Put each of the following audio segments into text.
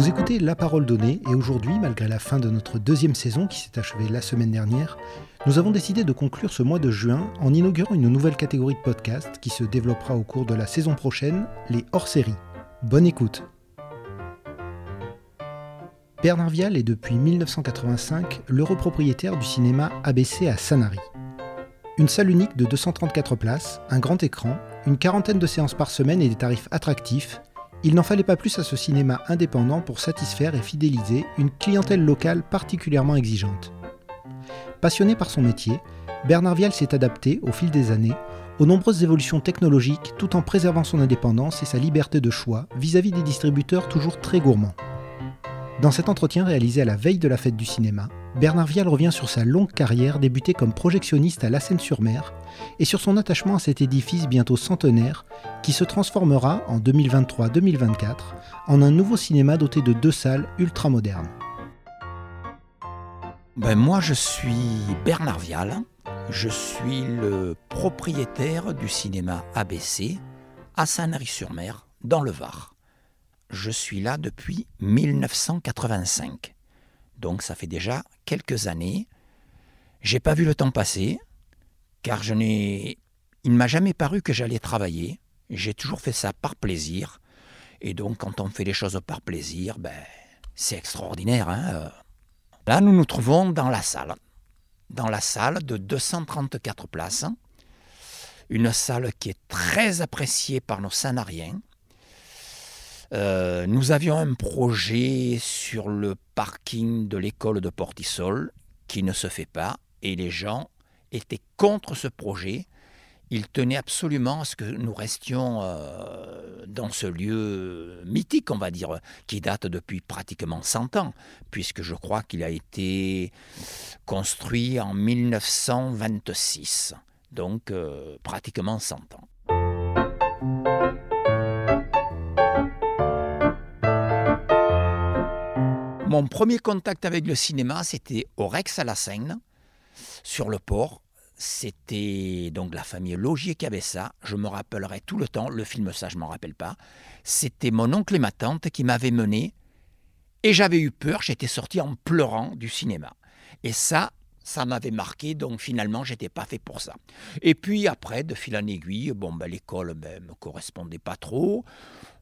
Vous écoutez La Parole Donnée et aujourd'hui, malgré la fin de notre deuxième saison qui s'est achevée la semaine dernière, nous avons décidé de conclure ce mois de juin en inaugurant une nouvelle catégorie de podcast qui se développera au cours de la saison prochaine, les hors-séries. Bonne écoute Bernard Vial est depuis 1985 l'heureux propriétaire du cinéma ABC à Sanary. Une salle unique de 234 places, un grand écran, une quarantaine de séances par semaine et des tarifs attractifs, il n'en fallait pas plus à ce cinéma indépendant pour satisfaire et fidéliser une clientèle locale particulièrement exigeante. Passionné par son métier, Bernard Vial s'est adapté, au fil des années, aux nombreuses évolutions technologiques tout en préservant son indépendance et sa liberté de choix vis-à-vis des distributeurs toujours très gourmands. Dans cet entretien réalisé à la veille de la fête du cinéma, Bernard Vial revient sur sa longue carrière débutée comme projectionniste à La Seine-sur-Mer et sur son attachement à cet édifice bientôt centenaire qui se transformera en 2023-2024 en un nouveau cinéma doté de deux salles ultramodernes. Ben moi je suis Bernard Vial, je suis le propriétaire du cinéma ABC à Sanary-sur-Mer dans le Var je suis là depuis 1985. Donc ça fait déjà quelques années. J'ai pas vu le temps passer, car je n'ai. Il ne m'a jamais paru que j'allais travailler. J'ai toujours fait ça par plaisir. Et donc quand on fait les choses par plaisir, ben, c'est extraordinaire. Hein Là, nous nous trouvons dans la salle. Dans la salle de 234 places. Une salle qui est très appréciée par nos sanariens euh, nous avions un projet sur le parking de l'école de Portisol qui ne se fait pas et les gens étaient contre ce projet. Ils tenaient absolument à ce que nous restions euh, dans ce lieu mythique, on va dire, qui date depuis pratiquement 100 ans, puisque je crois qu'il a été construit en 1926, donc euh, pratiquement 100 ans. Mon premier contact avec le cinéma, c'était au Rex à la Seine, sur le port. C'était donc la famille Logier qui avait ça. Je me rappellerai tout le temps. Le film, ça, je m'en rappelle pas. C'était mon oncle et ma tante qui m'avaient mené. Et j'avais eu peur. J'étais sorti en pleurant du cinéma. Et ça, ça m'avait marqué, donc finalement, j'étais pas fait pour ça. Et puis après, de fil en aiguille, bon, ben, l'école ben, me correspondait pas trop.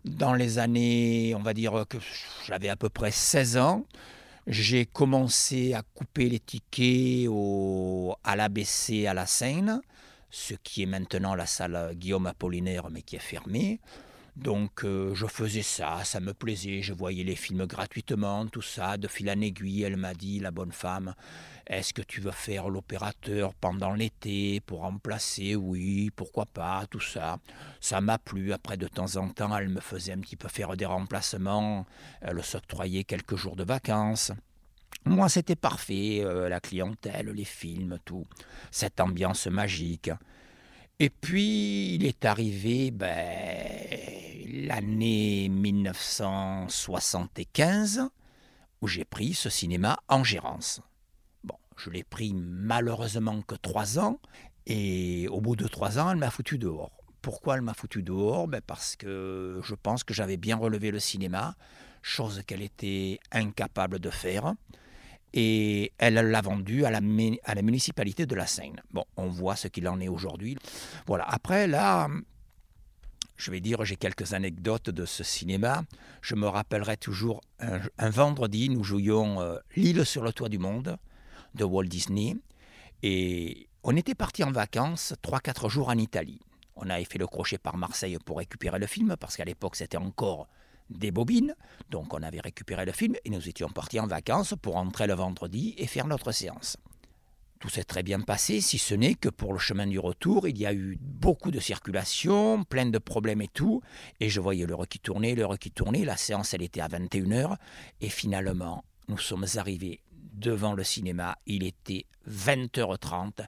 Dans les années, on va dire que j'avais à peu près 16 ans, j'ai commencé à couper les tickets au, à l'ABC à la Seine, ce qui est maintenant la salle Guillaume Apollinaire, mais qui est fermée. Donc euh, je faisais ça, ça me plaisait, je voyais les films gratuitement, tout ça, de fil en aiguille, elle m'a dit, la bonne femme, est-ce que tu veux faire l'opérateur pendant l'été pour remplacer? Oui, pourquoi pas, tout ça. Ça m'a plu, après de temps en temps, elle me faisait un petit peu faire des remplacements, elle s'octroyait quelques jours de vacances. Moi, c'était parfait, euh, la clientèle, les films, tout, cette ambiance magique. Et puis, il est arrivé ben, l'année 1975 où j'ai pris ce cinéma en gérance. Je l'ai pris malheureusement que trois ans, et au bout de trois ans, elle m'a foutu dehors. Pourquoi elle m'a foutu dehors? Ben Parce que je pense que j'avais bien relevé le cinéma, chose qu'elle était incapable de faire et elle l'a vendu à la, à la municipalité de la Seine. Bon, on voit ce qu'il en est aujourd'hui. Voilà, après là, je vais dire, j'ai quelques anecdotes de ce cinéma. Je me rappellerai toujours un, vendredi, nous jouions euh, L'île sur le toit du monde de Walt Disney. Et on était parti en vacances 3-4 jours en Italie. On avait fait le crochet par Marseille pour récupérer le film, parce qu'à l'époque c'était encore des bobines. Donc on avait récupéré le film et nous étions partis en vacances pour entrer le vendredi et faire notre séance. Tout s'est très bien passé, si ce n'est que pour le chemin du retour, il y a eu beaucoup de circulation, plein de problèmes et tout. Et je voyais l'heure qui tournait, l'heure qui tournait. La séance, elle était à 21h. Et finalement, nous sommes arrivés devant le cinéma. Il était 20h30.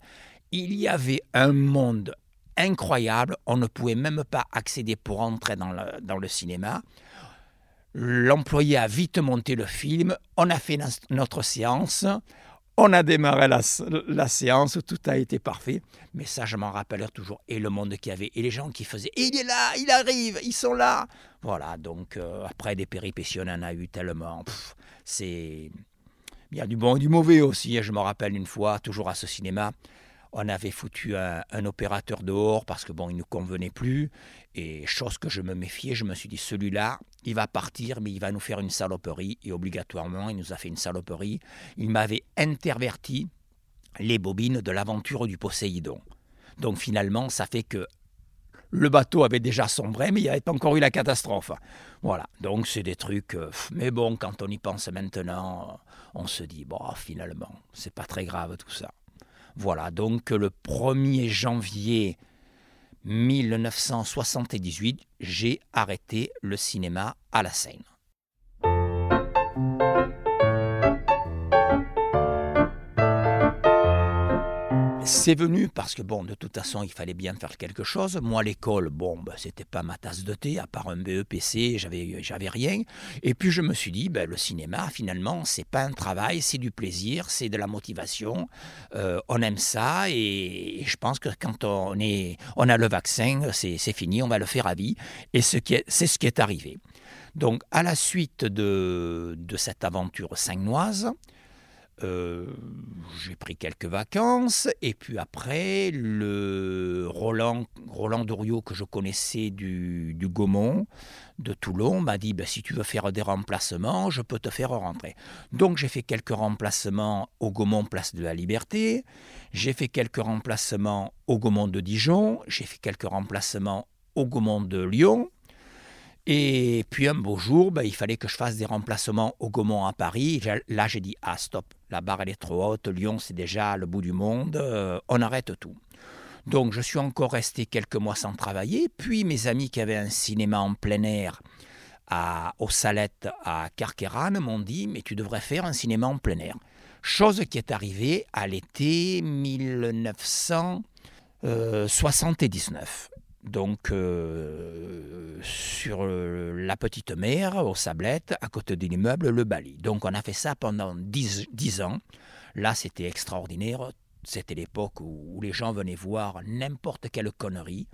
Il y avait un monde incroyable. On ne pouvait même pas accéder pour entrer dans le, dans le cinéma. L'employé a vite monté le film, on a fait notre séance, On a démarré la, séance, tout a été parfait. Mais ça, je m'en rappellerai toujours. Et le monde qu'il y avait, et les gens qui faisaient, il est là, il arrive, ils sont là. Voilà, donc euh, après des péripéties, on en a eu tellement. C'est. Il y a du bon et du mauvais aussi. Je me rappelle une fois, toujours à ce cinéma, on avait foutu un, opérateur dehors parce que bon, il ne convenait plus. Et chose que je me méfiais, je me suis dit, celui-là, il va partir, mais il va nous faire une saloperie. Et obligatoirement, il nous a fait une saloperie. Il m'avait interverti les bobines de l'aventure du Poséidon. Donc finalement, ça fait que le bateau avait déjà sombré, mais il y avait encore eu la catastrophe. Voilà, donc c'est des trucs. Euh, mais bon, quand on y pense maintenant, on se dit, bon, finalement, c'est pas très grave tout ça. Voilà, donc le 1er janvier 1978, j'ai arrêté le cinéma à la Seine. C'est venu parce que, bon, de toute façon, il fallait bien faire quelque chose. Moi, l'école, bon, ben, c'était pas ma tasse de thé, à part un BEPC, j'avais, j'avais rien. Et puis, je me suis dit, ben, le cinéma, finalement, c'est pas un travail, c'est du plaisir, c'est de la motivation. Euh, on aime ça et, je pense que quand on, est, on a le vaccin, c'est, fini, on va le faire à vie. Et ce qui c'est ce qui est arrivé. Donc, à la suite de, cette aventure sagnoise, euh, j'ai pris quelques vacances et puis après le Roland Roland Doriot que je connaissais du, Gaumont de Toulon m'a dit ben, si tu veux faire des remplacements je peux te faire rentrer. Donc j'ai fait quelques remplacements au Gaumont place de la Liberté. J'ai fait quelques remplacements au Gaumont de Dijon. J'ai fait quelques remplacements au Gaumont de Lyon. Et puis un beau jour, ben, il fallait que je fasse des remplacements au Gaumont à Paris. Là, j'ai dit Ah, stop, la barre elle est trop haute, Lyon c'est déjà le bout du monde, euh, on arrête tout. Donc je suis encore resté quelques mois sans travailler. Puis mes amis qui avaient un cinéma en plein air à, aux Salettes à Carqueran m'ont dit Mais tu devrais faire un cinéma en plein air. Chose qui est arrivée à l'été 1979 donc euh, sur la petite mer, aux Sablettes, à côté de l'immeuble Le Bali. Donc on a fait ça pendant dix ans. Là, c'était extraordinaire. C'était l'époque où, les gens venaient voir n'importe quelle connerie.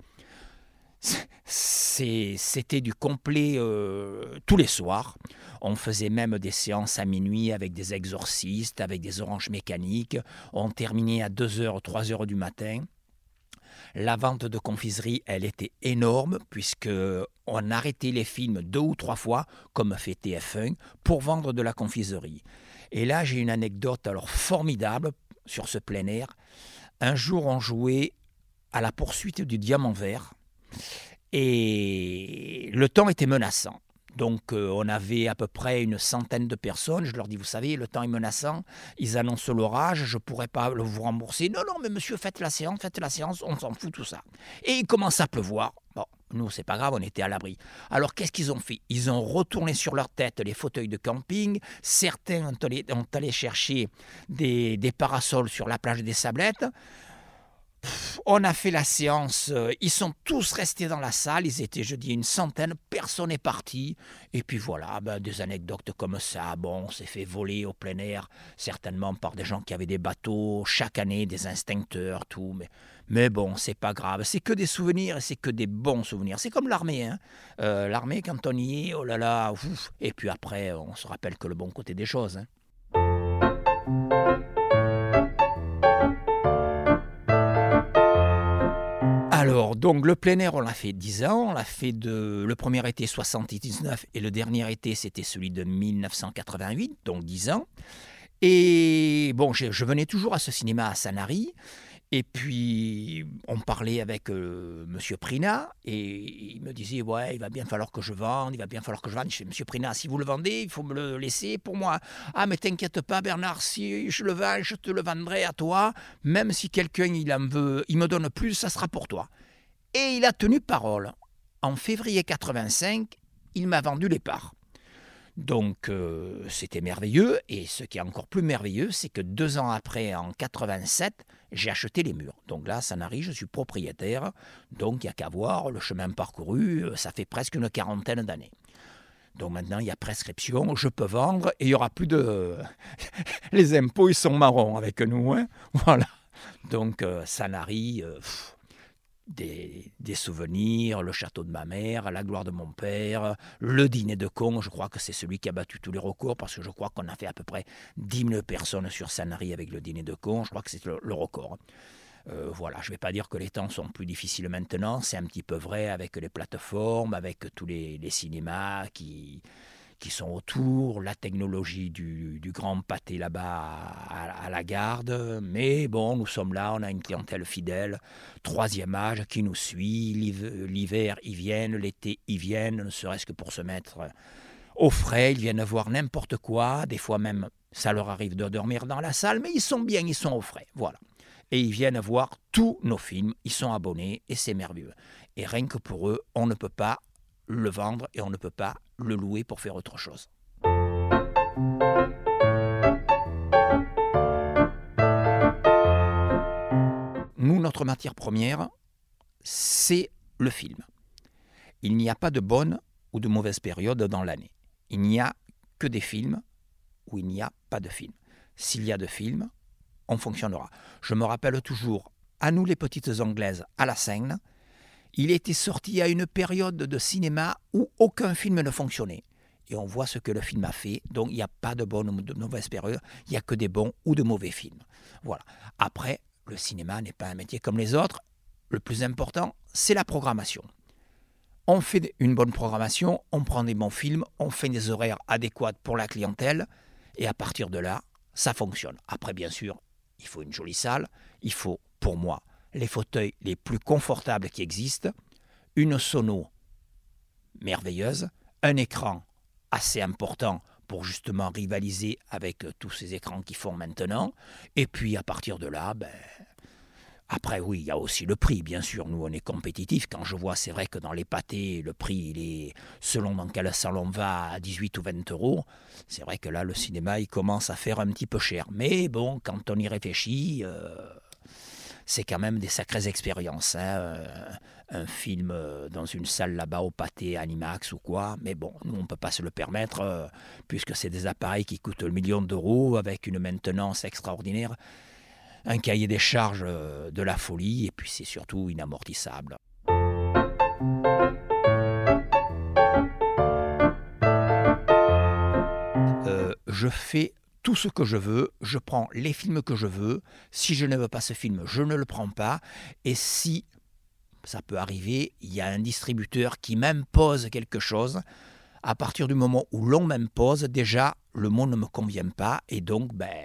C'était du complet euh, tous les soirs. On faisait même des séances à minuit avec des exorcistes, avec des oranges mécaniques. On terminait à 2h, 3h du matin. La vente de confiserie, elle était énorme puisque on arrêtait les films deux ou trois fois, comme fait TF1, pour vendre de la confiserie. Et là, j'ai une anecdote alors formidable sur ce plein air. Un jour, on jouait à la poursuite du diamant vert et le temps était menaçant. Donc euh, on avait à peu près une centaine de personnes. Je leur dis, vous savez, le temps est menaçant, ils annoncent l'orage, je ne pourrais pas vous rembourser. Non, non, mais monsieur, faites la séance, faites la séance, on s'en fout tout ça. Et il commence à pleuvoir. Bon, nous, c'est pas grave, on était à l'abri. Alors qu'est-ce qu'ils ont fait? Ils ont retourné sur leur tête les fauteuils de camping. Certains ont allé, chercher des, des parasols sur la plage des Sablettes on a fait la séance, euh, ils sont tous restés dans la salle, ils étaient, je dis, une centaine, personne n'est parti. Et puis voilà, ben, des anecdotes comme ça, bon, on s'est fait voler au plein air, certainement par des gens qui avaient des bateaux, chaque année, des instincteurs, tout. Mais, mais bon, c'est pas grave, c'est que des souvenirs et c'est que des bons souvenirs. C'est comme l'armée, hein. Euh, l'armée, quand on y est, oh là là, ouf. Et puis après, on se rappelle que le bon côté des choses. Hein. Donc le plein air, on l'a fait 10 ans. On l'a fait de. Le premier été 79 et le dernier été, c'était celui de 1988, donc 10 ans. Et bon, je, venais toujours à ce cinéma à Sanary. Et puis, on parlait avec euh, M. Prina, et il me disait, ouais, il va bien falloir que je vende, il va bien falloir que je vende. Je dis, M. Prina, si vous le vendez, il faut me le laisser pour moi. Ah, mais t'inquiète pas, Bernard, si je le vends, je te le vendrai à toi, même si quelqu'un, il, en veut, il me donne plus, ça sera pour toi. Et il a tenu parole. En février 85, il m'a vendu les parts. Donc euh, c'était merveilleux. Et ce qui est encore plus merveilleux, c'est que deux ans après, en 87, j'ai acheté les murs. Donc là, Sanary, je suis propriétaire. Donc il n'y a qu'à voir le chemin parcouru. Euh, ça fait presque une quarantaine d'années. Donc maintenant, il y a prescription, je peux vendre et il n'y aura plus de... Les impôts, ils sont marrons avec nous. Hein voilà. Donc, euh, Sanary, euh, des, souvenirs, le château de ma mère, la gloire de mon père, le dîner de con, je crois que c'est celui qui a battu tous les recours parce que je crois qu'on a fait à peu près 10 000 personnes sur Sanary avec le dîner de con, je crois que c'est le, record. Euh, voilà, je ne vais pas dire que les temps sont plus difficiles maintenant, c'est un petit peu vrai avec les plateformes, avec tous les cinémas qui, qui sont autour, la technologie du, grand pâté là-bas à, la garde. Mais bon, nous sommes là, on a une clientèle fidèle, troisième âge qui nous suit. L'hiver, ils viennent, l'été, ils viennent, ne serait-ce que pour se mettre au frais. Ils viennent voir n'importe quoi. Des fois même, ça leur arrive de dormir dans la salle, mais ils sont bien, ils sont au frais. Voilà. Et ils viennent voir tous nos films, ils sont abonnés et c'est merveilleux. Et rien que pour eux, on ne peut pas le vendre et on ne peut pas le louer pour faire autre chose. Nous, notre matière première, c'est le film. Il n'y a pas de bonne ou de mauvaise période dans l'année. Il n'y a que des films où il n'y a pas de films. S'il y a de films, on fonctionnera. Je me rappelle toujours, à nous les petites anglaises à la scène, il était sorti à une période de cinéma où aucun film ne fonctionnait. Et on voit ce que le film a fait. Donc il n'y a pas de bonne ou de mauvaise période. Il n'y a que des bons ou de mauvais films. Voilà. Après, le cinéma n'est pas un métier comme les autres. Le plus important, c'est la programmation. On fait une bonne programmation, on prend des bons films, on fait des horaires adéquats pour la clientèle, et à partir de là, ça fonctionne. Après, bien sûr, il faut une jolie salle, il faut, pour moi, les fauteuils les plus confortables qui existent, une sono merveilleuse, un écran assez important pour justement rivaliser avec tous ces écrans qui font maintenant. Et puis à partir de là, ben, après oui, il y a aussi le prix, bien sûr. Nous, on est compétitif. Quand je vois, c'est vrai que dans les pâtés, le prix, il est, selon dans quel salon on va, à 18 ou 20 euros. C'est vrai que là, le cinéma, il commence à faire un petit peu cher. Mais bon, quand on y réfléchit... Euh, c'est quand même des sacrées expériences. Hein, euh, un film euh, dans une salle là-bas au pâté Animax ou quoi, mais bon, nous on ne peut pas se le permettre euh, puisque c'est des appareils qui coûtent le million d'euros avec une maintenance extraordinaire, un cahier des charges de la folie et puis c'est surtout inamortissable. je fais tout ce que je veux, je prends les films que je veux. Si je ne veux pas ce film, je ne le prends pas. Et si, ça peut arriver, il y a un distributeur qui m'impose quelque chose, à partir du moment où l'on m'impose, déjà, le mot ne me convient pas. Et donc, ben,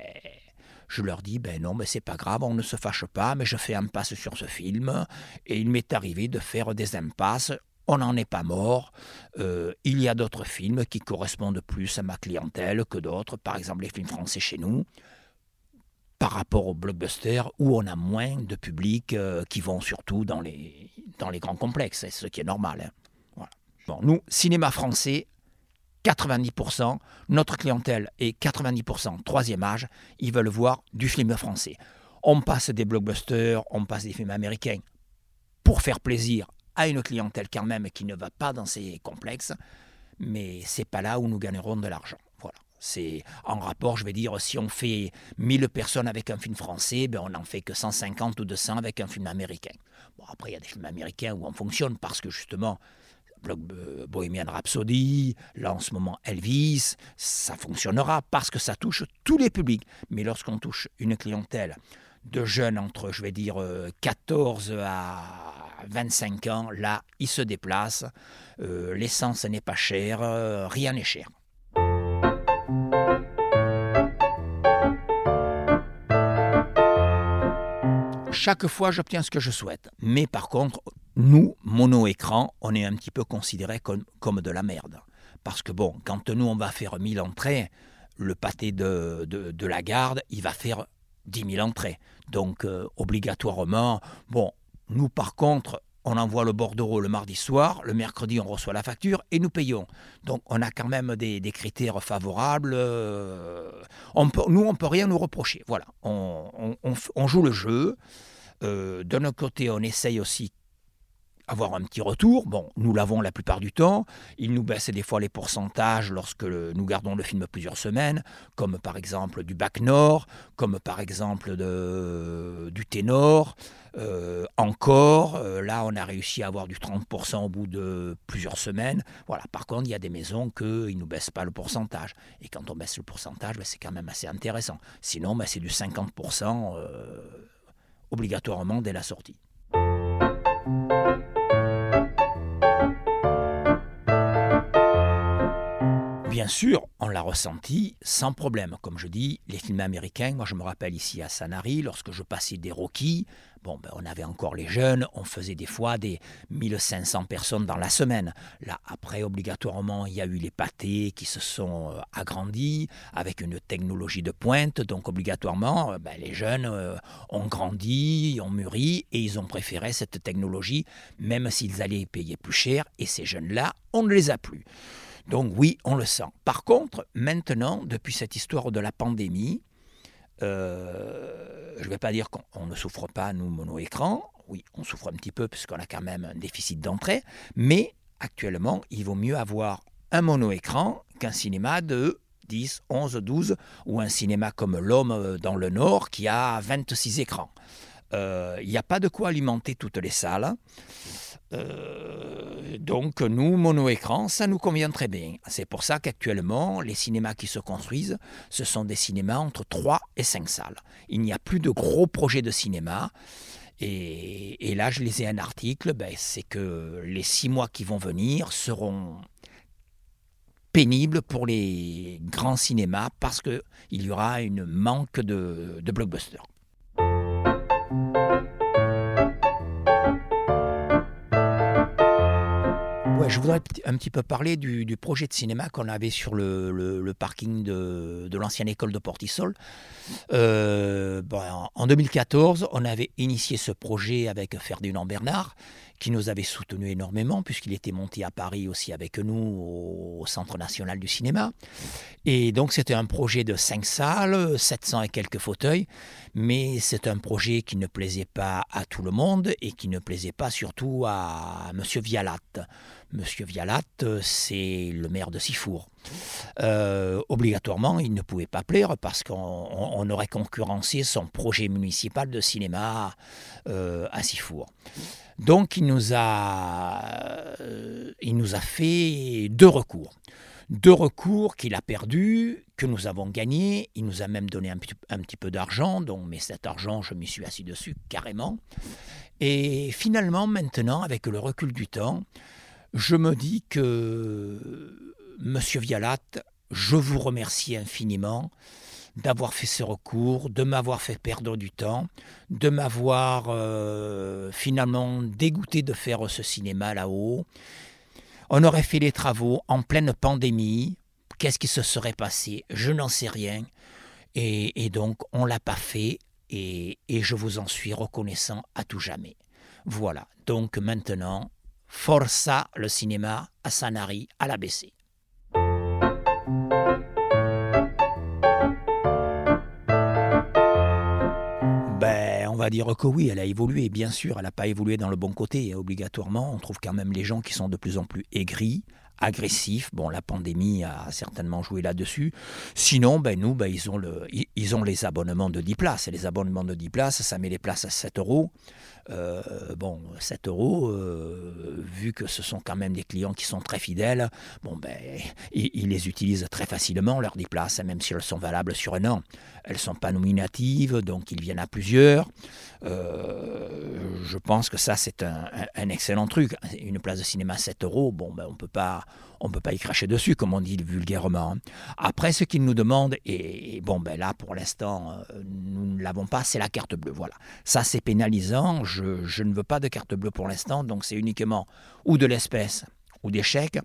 je leur dis, ben non, ben c'est pas grave, on ne se fâche pas, mais je fais un passe sur ce film. Et il m'est arrivé de faire des impasses on n'en est pas mort. Euh, il y a d'autres films qui correspondent plus à ma clientèle que d'autres, par exemple les films français chez nous, par rapport aux blockbusters où on a moins de public euh, qui vont surtout dans les, dans les grands complexes, ce qui est normal. Hein. Bon, nous, cinéma français, 90%, notre clientèle est 90% troisième âge, ils veulent voir du film français. On passe des blockbusters, on passe des films américains pour faire plaisir à une clientèle quand même qui ne va pas dans ces complexes, mais c'est pas là où nous gagnerons de l'argent. Voilà. C'est en rapport, je vais dire, si on fait 1000 personnes avec un film français, ben on n'en fait que 150 ou 200 avec un film américain. Bon, après, il y a des films américains où on fonctionne parce que justement, euh, Bohemian Rhapsody, là en ce moment Elvis, ça fonctionnera parce que ça touche tous les publics. Mais lorsqu'on touche une clientèle de jeunes entre, je vais dire, 14 euh, à 25 ans, là, ils se déplacent. Euh, l'essence n'est pas chère, euh, rien n'est cher. Chaque fois, j'obtiens ce que je souhaite. Mais par contre, nous, mono-écran, on est un petit peu considéré comme, comme, de la merde. Parce que bon, quand nous, on va faire 1000 entrées, le pâté de, de, la garde, il va faire 10 000 entrées. Donc, euh, obligatoirement, bon, nous, par contre, on envoie le bordereau le mardi soir, le mercredi, on reçoit la facture et nous payons. Donc, on a quand même des, critères favorables. Euh, on nous, on ne peut rien nous reprocher. Voilà, on, joue le jeu. Euh, de notre côté, on essaye aussi avoir un petit retour. Bon, nous l'avons la plupart du temps. Il nous baisse des fois les pourcentages lorsque nous gardons le film plusieurs semaines, comme par exemple du bac nord, comme par exemple de, du ténor. Euh, encore, euh, là, on a réussi à avoir du 30% au bout de plusieurs semaines. Voilà. Par contre, il y a des maisons qu'ils ne nous baissent pas le pourcentage. Et quand on baisse le pourcentage, ben, c'est quand même assez intéressant. Sinon, ben, c'est du 50% euh, obligatoirement dès la sortie. Bien sûr, on l'a ressenti sans problème. Comme je dis, les films américains, moi je me rappelle ici à Sanary, lorsque je passais des Rockies, bon, ben, on avait encore les jeunes, on faisait des fois des 1500 personnes dans la semaine. Là, après, obligatoirement, il y a eu les pâtés qui se sont euh, agrandis avec une technologie de pointe. Donc, obligatoirement, euh, ben, les jeunes euh, ont grandi, ont mûri et ils ont préféré cette technologie, même s'ils allaient payer plus cher. Et ces jeunes-là, on ne les a plus. Donc oui, on le sent. Par contre, maintenant, depuis cette histoire de la pandémie, euh, je ne vais pas dire qu'on ne souffre pas, nous, mono-écran. Oui, on souffre un petit peu puisqu'on a quand même un déficit d'entrée. Mais actuellement, il vaut mieux avoir un mono-écran qu'un cinéma de 10, 11, 12 ou un cinéma comme l'Homme dans le Nord qui a 26 écrans. Euh, il n'y a pas de quoi alimenter toutes les salles. Euh, donc nous, mono-écran, ça nous convient très bien. C'est pour ça qu'actuellement, les cinémas qui se construisent, ce sont des cinémas entre 3 et 5 salles. Il n'y a plus de gros projets de cinéma. Et, là, je lisais un article, ben, c'est que les 6 mois qui vont venir seront pénibles pour les grands cinémas parce qu'il y aura une manque de, de blockbusters. Je voudrais un petit peu parler du, projet de cinéma qu'on avait sur le, parking de, l'ancienne école de Portisol. Euh, en 2014, on avait initié ce projet avec Ferdinand Bernard, qui nous avait soutenu énormément, puisqu'il était monté à Paris aussi avec nous au Centre national du cinéma. Et donc c'était un projet de cinq salles, 700 et quelques fauteuils, mais c'est un projet qui ne plaisait pas à tout le monde et qui ne plaisait pas surtout à M. Vialat. Monsieur Vialat, c'est le maire de Sifour. Euh, obligatoirement, il ne pouvait pas plaire parce qu'on aurait concurrencé son projet municipal de cinéma euh, à Sifour. Donc il nous a, euh, il nous a fait deux recours. Deux recours qu'il a perdus, que nous avons gagnés. Il nous a même donné un, petit peu d'argent, donc, mais cet argent, je m'y suis assis dessus carrément. Et finalement, maintenant, avec le recul du temps, je me dis que, Monsieur Vialat, je vous remercie infiniment d'avoir fait ce recours, de m'avoir fait perdre du temps, de m'avoir euh, finalement dégoûté de faire ce cinéma là-haut. On aurait fait les travaux en pleine pandémie. Qu'est-ce qui se serait passé? Je n'en sais rien. Et, donc, on l'a pas fait et, et je vous en suis reconnaissant à tout jamais. Voilà. Donc maintenant, força le cinéma à Sanary, à l'ABC. Va dire que oui, elle a évolué, bien sûr, elle n'a pas évolué dans le bon côté, obligatoirement. On trouve quand même les gens qui sont de plus en plus aigris, agressifs. Bon, la pandémie a certainement joué là-dessus. Sinon, ben, nous, ben, le, ils ont les abonnements de 10 places. Et les abonnements de 10 places, ça met les places à 7 euros. Euh, bon, 7 euros, euh, vu que ce sont quand même des clients qui sont très fidèles, bon, ben, ils, les utilisent très facilement, leurs 10 places, même si elles sont valables sur un an. Elles ne sont pas nominatives, donc ils viennent à plusieurs. Euh, je pense que ça, c'est un, excellent truc. Une place de cinéma 7 euros, bon, ben, on peut pas on ne peut pas y cracher dessus, comme on dit vulgairement. Après, ce qu'ils nous demandent, et, bon, ben là, pour l'instant, euh, nous ne l'avons pas, c'est la carte bleue. Voilà. Ça, c'est pénalisant. Je, ne veux pas de carte bleue pour l'instant, donc c'est uniquement ou de l'espèce ou des chèques.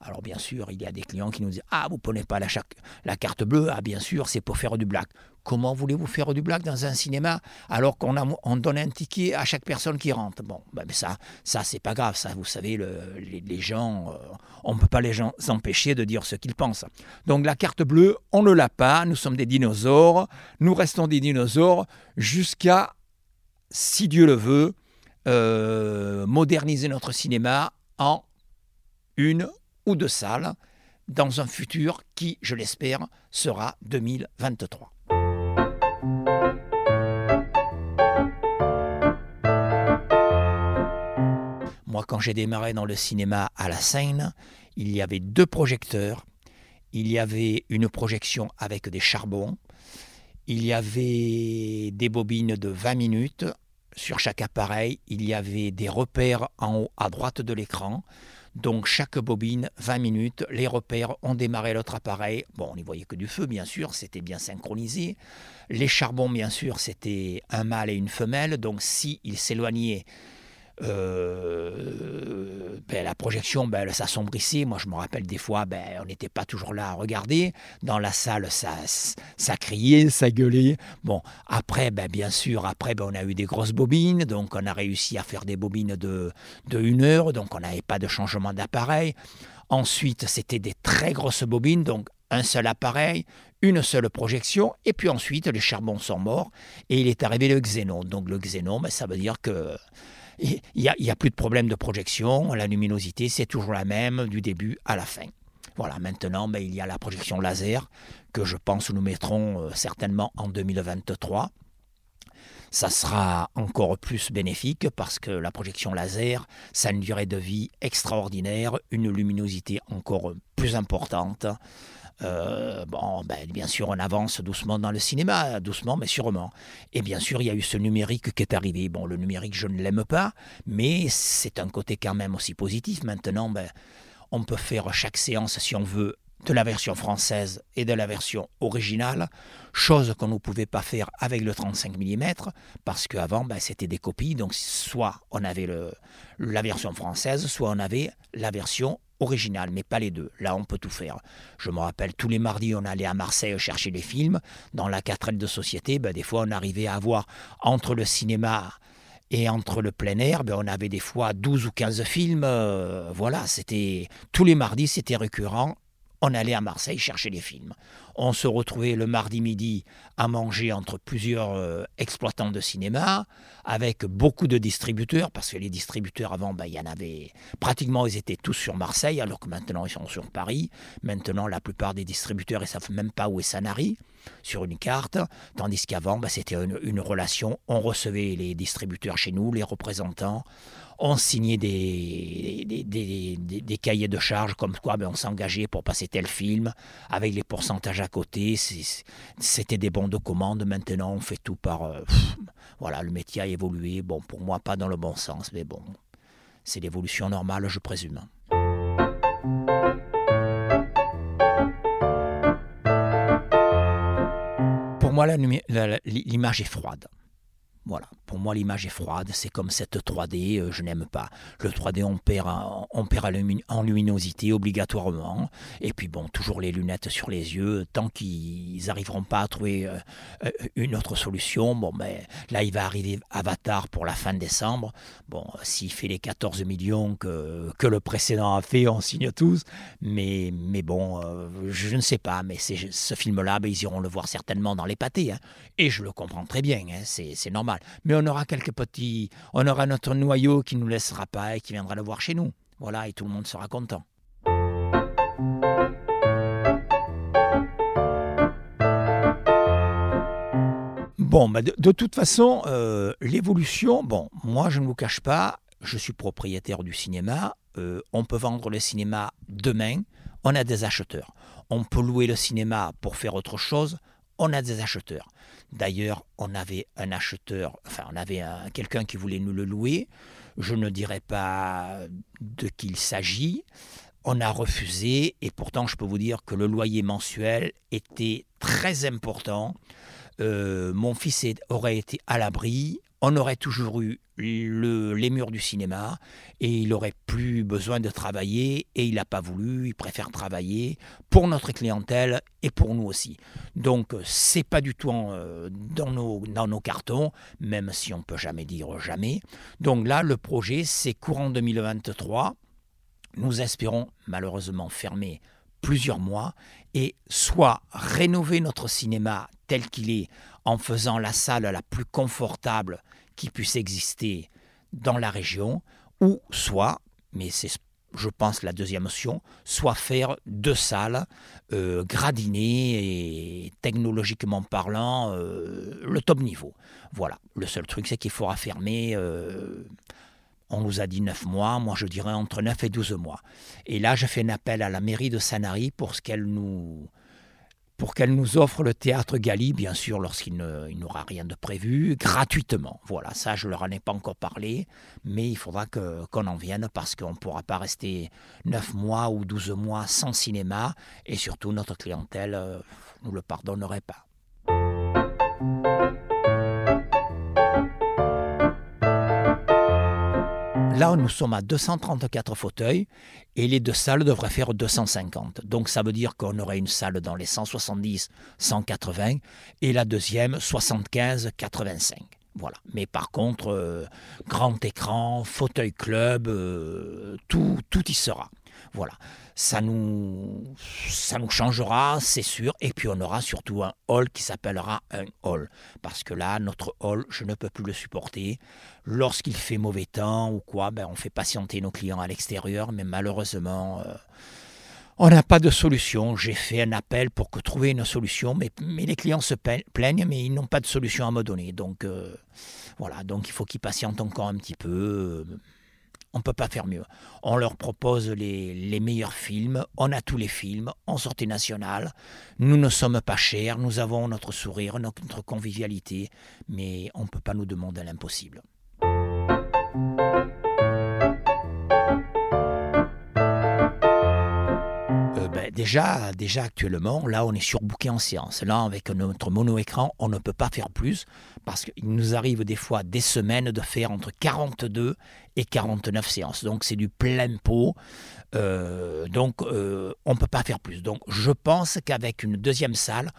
Alors bien sûr, il y a des clients qui nous disent Ah, vous ne prenez pas la, carte bleue Ah, bien sûr, c'est pour faire du black. Comment voulez-vous faire du black dans un cinéma alors qu'on on donne un ticket à chaque personne qui rentre? Bon, ben ça, ça c'est pas grave. Ça, vous savez, les, gens, euh, on ne peut pas les gens empêcher de dire ce qu'ils pensent. Donc la carte bleue, on ne l'a pas. Nous sommes des dinosaures. Nous restons des dinosaures jusqu'à, si Dieu le veut, euh, moderniser notre cinéma en une ou deux salles dans un futur qui, je l'espère, sera 2023. Moi, quand j'ai démarré dans le cinéma à la Seine, il y avait deux projecteurs. Il y avait une projection avec des charbons. Il y avait des bobines de 20 minutes. Sur chaque appareil, il y avait des repères en haut à droite de l'écran. Donc chaque bobine, 20 minutes, les repères ont démarré l'autre appareil. Bon, on n'y voyait que du feu, bien sûr, c'était bien synchronisé. Les charbons, bien sûr, c'était un mâle et une femelle. Donc si s'éloignaient euh, ben, la projection ben, s'assombrissait. Moi, je me rappelle des fois, ben, on n'était pas toujours là à regarder. Dans la salle, ça, ça criait, ça gueulait. Bon, après, ben, bien sûr, après, on a eu des grosses bobines. Donc, on a réussi à faire des bobines de, une heure. Donc, on n'avait pas de changement d'appareil. Ensuite, c'était des très grosses bobines. Donc, un seul appareil, une seule projection, et puis ensuite les charbons sont morts, et il est arrivé le xénon. Donc le xénon, ça veut dire que il n'y a, plus de problème de projection, la luminosité c'est toujours la même du début à la fin. Voilà, maintenant ben, il y a la projection laser que je pense nous mettrons euh, certainement en 2023. Ça sera encore plus bénéfique parce que la projection laser, ça a une durée de vie extraordinaire, une luminosité encore plus importante. Euh, bon, ben, bien sûr, on avance doucement dans le cinéma, doucement mais sûrement. Et bien sûr, il y a eu ce numérique qui est arrivé. Bon, le numérique, je ne l'aime pas, mais c'est un côté quand même aussi positif. Maintenant, ben, on peut faire chaque séance, si on veut, de la version française et de la version originale, chose qu'on ne pouvait pas faire avec le 35 mm, parce qu'avant, ben, c'était des copies, donc soit on avait le, la version française, soit on avait la version original, mais pas les deux. Là, on peut tout faire. Je me rappelle, tous les mardis, on allait à Marseille chercher les films. Dans la 4 de société, ben, des fois, on arrivait à avoir entre le cinéma et entre le plein air, ben, on avait des fois 12 ou 15 films. Euh, voilà, c'était tous les mardis, c'était récurrent on allait à Marseille chercher les films. On se retrouvait le mardi midi à manger entre plusieurs euh, exploitants de cinéma, avec beaucoup de distributeurs, parce que les distributeurs avant, ben, il y en avait pratiquement, ils étaient tous sur Marseille, alors que maintenant ils sont sur Paris. Maintenant, la plupart des distributeurs, ils ne savent même pas où est Sanary sur une carte, tandis qu'avant, ben, c'était une relation. On recevait les distributeurs chez nous, les représentants on signait des, des, cahiers de charges comme quoi ben, on s'engageait pour passer tel film, avec les pourcentages à côté. C'était des bons de commande. Maintenant, on fait tout par. Euh, voilà, le métier a évolué. Bon, pour moi, pas dans le bon sens, mais bon, c'est l'évolution normale, je présume. Moi, l'image est froide. Voilà, pour moi l'image est froide, c'est comme cette 3D, euh, je n'aime pas. Le 3D on perd, on en luminosité obligatoirement, et puis bon, toujours les lunettes sur les yeux, tant qu'ils n'arriveront pas à trouver euh, euh, une autre solution, bon ben là il va arriver Avatar pour la fin décembre, bon s'il fait les 14 millions que, que le précédent a fait, on signe tous, mais, mais bon, je ne sais pas, mais ce film-là, ben, ils iront le voir certainement dans les pâtés, hein. et je le comprends très bien, hein, c'est normal. Mais on aura quelques petits, on aura notre noyau qui ne nous laissera pas et qui viendra le voir chez nous. Voilà, et tout le monde sera content. Bon, bah, de, toute façon, euh, l'évolution, bon, moi je ne vous cache pas, je suis propriétaire du cinéma, euh, on peut vendre le cinéma demain, on a des acheteurs. On peut louer le cinéma pour faire autre chose, on a des acheteurs. D'ailleurs, on avait un acheteur, enfin, on avait quelqu'un qui voulait nous le louer. Je ne dirais pas de qui il s'agit. On a refusé et pourtant, je peux vous dire que le loyer mensuel était très important. Euh, mon fils aurait été à l'abri on aurait toujours eu les murs du cinéma et il aurait plus besoin de travailler et il n'a pas voulu, il préfère travailler pour notre clientèle et pour nous aussi. Donc c'est pas du tout euh, dans, nos, dans nos cartons, même si on peut jamais dire jamais. Donc là, le projet, c'est courant 2023. Nous espérons malheureusement fermer plusieurs mois et soit rénover notre cinéma tel qu'il est en faisant la salle la plus confortable qui puisse exister dans la région, ou soit, mais c'est je pense la deuxième option, soit faire deux salles euh, gradinées et technologiquement parlant euh, le top niveau. Voilà, le seul truc c'est qu'il faudra fermer, euh, on nous a dit 9 mois, moi je dirais entre 9 et 12 mois. Et là je fais un appel à la mairie de Sanary pour ce qu'elle nous pour qu'elle nous offre le théâtre Gali, bien sûr, lorsqu'il n'aura rien de prévu, gratuitement. Voilà, ça, je ne leur en ai pas encore parlé, mais il faudra qu'on en vienne parce qu'on ne pourra pas rester 9 mois ou 12 mois sans cinéma, et surtout, notre clientèle ne euh, nous le pardonnerait pas. Là, nous sommes à 234 fauteuils et les deux salles devraient faire 250. Donc ça veut dire qu'on aurait une salle dans les 170, 180 et la deuxième 75, 85. Voilà. Mais par contre, euh, grand écran, fauteuil club, euh, tout, tout y sera. Voilà. Ça nous, ça nous changera, c'est sûr. Et puis on aura surtout un hall qui s'appellera un hall. Parce que là, notre hall, je ne peux plus le supporter. Lorsqu'il fait mauvais temps ou quoi, ben, on fait patienter nos clients à l'extérieur. Mais malheureusement, euh, on n'a pas de solution. J'ai fait un appel pour que trouver une solution. Mais, mais les clients se plaignent, mais ils n'ont pas de solution à me donner. Donc euh, voilà, donc il faut qu'ils patientent encore un petit peu on ne peut pas faire mieux. On leur propose les, meilleurs films, on a tous les films en sortie nationale, nous ne sommes pas chers, nous avons notre sourire, notre convivialité, mais on ne peut pas nous demander l'impossible. Déjà, actuellement, là, on est surbooké en séance. Là, avec notre mono-écran, on ne peut pas faire plus parce qu'il nous arrive des fois des semaines de faire entre 42 et 49 séances. Donc, c'est du plein pot. Euh, donc, euh, on ne peut pas faire plus. Donc, je pense qu'avec une deuxième salle,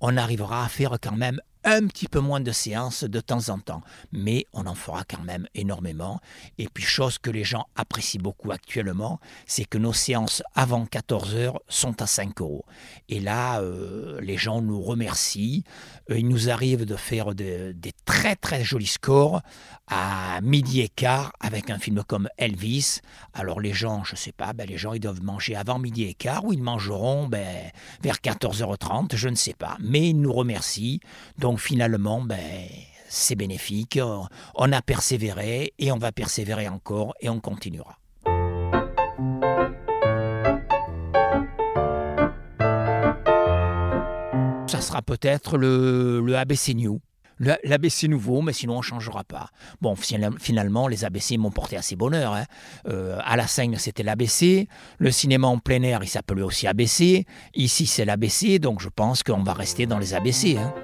on arrivera à faire quand même un petit peu moins de séances de temps en temps, mais on en fera quand même énormément. Et puis, chose que les gens apprécient beaucoup actuellement, c'est que nos séances avant 14 heures sont à 5 euros. Et là, euh, les gens nous remercient. Euh, il nous arrive de faire des très très jolis scores à midi et quart avec un film comme Elvis. Alors les gens, je sais pas, ben, les gens ils doivent manger avant midi et quart ou ils mangeront ben, vers 14h30, je ne sais pas. Mais ils nous remercient. Donc donc finalement, ben, c'est bénéfique. On a persévéré et on va persévérer encore et on continuera. Ça sera peut-être le, ABC New. L'ABC nouveau, mais sinon on ne changera pas. Bon, finalement, les ABC m'ont porté assez bonheur. Hein. Euh, à la scène, c'était l'ABC. Le cinéma en plein air, il s'appelait aussi ABC. Ici, c'est l'ABC, donc je pense qu'on va rester dans les ABC. Hein.